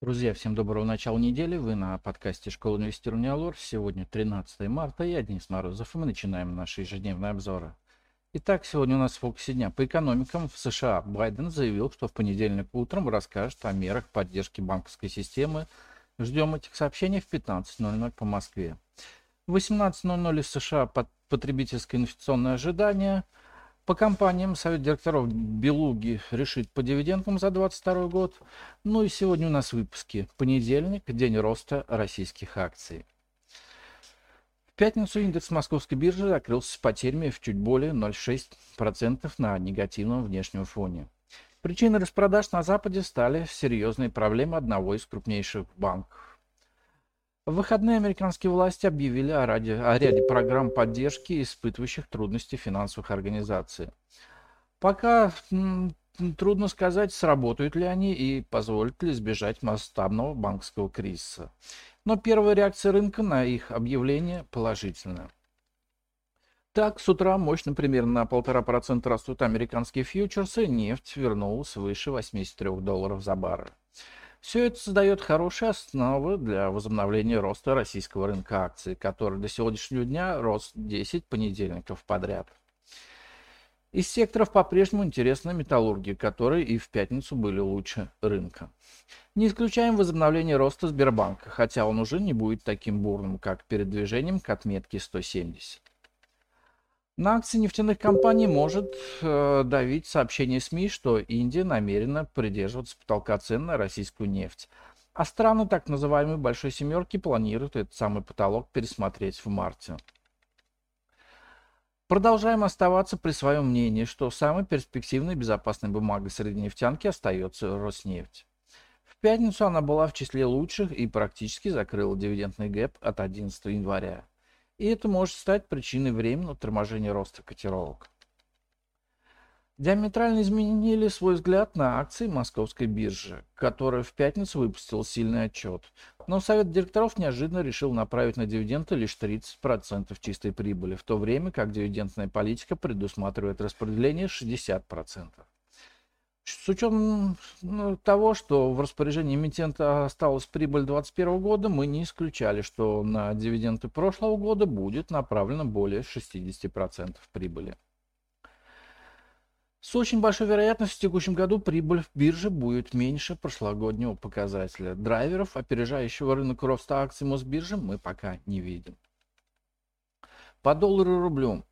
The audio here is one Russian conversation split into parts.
Друзья, всем доброго начала недели. Вы на подкасте Школы инвестирования Алор. Сегодня 13 марта. Я Денис Морозов, и мы начинаем наши ежедневные обзоры. Итак, сегодня у нас в фокусе дня. По экономикам в США Байден заявил, что в понедельник утром расскажет о мерах поддержки банковской системы. Ждем этих сообщений в 15.00 по Москве. В 18.00 в США потребительское инвестиционное ожидание – по компаниям Совет директоров Белуги решит по дивидендам за 2022 год. Ну и сегодня у нас выпуски. Понедельник, день роста российских акций. В пятницу индекс московской биржи закрылся с потерями в чуть более 0,6% на негативном внешнем фоне. Причиной распродаж на Западе стали серьезные проблемы одного из крупнейших банков в выходные американские власти объявили о, ради, о ряде программ поддержки испытывающих трудности финансовых организаций. Пока трудно сказать, сработают ли они и позволят ли избежать масштабного банковского кризиса. Но первая реакция рынка на их объявление положительная. Так, с утра мощно примерно на 1,5% растут американские фьючерсы, нефть вернулась выше 83 долларов за баррель. Все это создает хорошие основы для возобновления роста российского рынка акций, который до сегодняшнего дня рос 10 понедельников подряд. Из секторов по-прежнему интересна металлургия, которые и в пятницу были лучше рынка. Не исключаем возобновление роста Сбербанка, хотя он уже не будет таким бурным, как перед движением к отметке 170. На акции нефтяных компаний может э, давить сообщение СМИ, что Индия намерена придерживаться потолка цен на российскую нефть. А страны так называемой Большой Семерки планируют этот самый потолок пересмотреть в марте. Продолжаем оставаться при своем мнении, что самой перспективной безопасной бумагой среди нефтянки остается Роснефть. В пятницу она была в числе лучших и практически закрыла дивидендный гэп от 11 января и это может стать причиной временного торможения роста котировок. Диаметрально изменили свой взгляд на акции московской биржи, которая в пятницу выпустила сильный отчет. Но Совет директоров неожиданно решил направить на дивиденды лишь 30% чистой прибыли, в то время как дивидендная политика предусматривает распределение 60%. С учетом ну, того, что в распоряжении эмитента осталась прибыль 2021 года, мы не исключали, что на дивиденды прошлого года будет направлено более 60% прибыли. С очень большой вероятностью в текущем году прибыль в бирже будет меньше прошлогоднего показателя. Драйверов, опережающего рынок роста акций Мосбиржи, мы пока не видим. По доллару и рублю.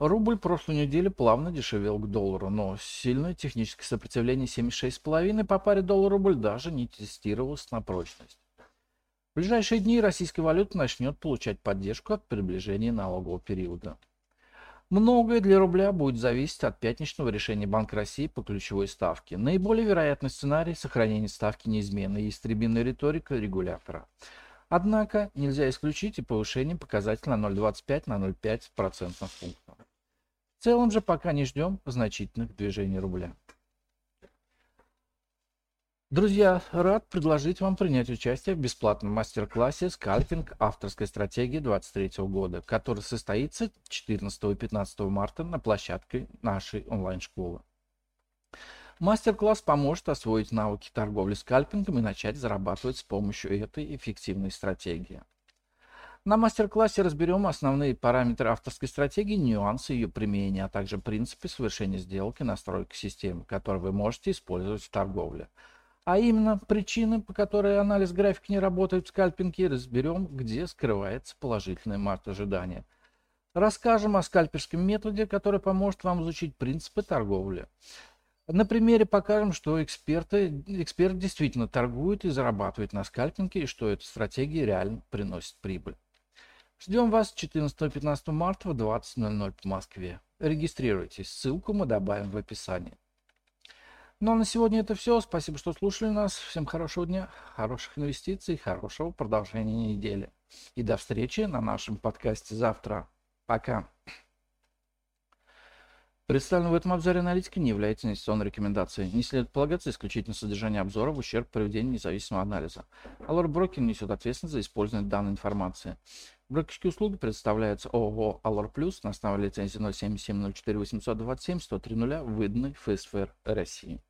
Рубль прошлую неделю плавно дешевел к доллару, но сильное техническое сопротивление 76,5 по паре доллар-рубль даже не тестировалось на прочность. В ближайшие дни российская валюта начнет получать поддержку от приближения налогового периода. Многое для рубля будет зависеть от пятничного решения Банка России по ключевой ставке. Наиболее вероятный сценарий – сохранение ставки неизменной и истребинная риторика регулятора. Однако нельзя исключить и повышение показателя на 0,25 на 0,5 процентных пунктов. В целом же пока не ждем значительных движений рубля. Друзья, рад предложить вам принять участие в бесплатном мастер-классе «Скальпинг. Авторской стратегии 2023 года», который состоится 14 и 15 марта на площадке нашей онлайн-школы. Мастер-класс поможет освоить навыки торговли скальпингом и начать зарабатывать с помощью этой эффективной стратегии. На мастер-классе разберем основные параметры авторской стратегии, нюансы ее применения, а также принципы совершения сделки настройки системы, которые вы можете использовать в торговле. А именно причины, по которой анализ графики не работает в скальпинге, разберем, где скрывается положительный март ожидания. Расскажем о скальперском методе, который поможет вам изучить принципы торговли. На примере покажем, что эксперты, эксперт действительно торгует и зарабатывает на скальпинге, и что эта стратегия реально приносит прибыль. Ждем вас 14-15 марта в 20.00 по Москве. Регистрируйтесь, ссылку мы добавим в описании. Ну а на сегодня это все. Спасибо, что слушали нас. Всем хорошего дня, хороших инвестиций, хорошего продолжения недели. И до встречи на нашем подкасте завтра. Пока. Представленная в этом обзоре аналитика не является инвестиционной рекомендацией. Не следует полагаться исключительно содержание обзора в ущерб проведению независимого анализа. Allure Broker несет ответственность за использование данной информации. Брокерские услуги предоставляются ООО Allure Plus на основе лицензии 077 04 827 103 выданной ФСФР России.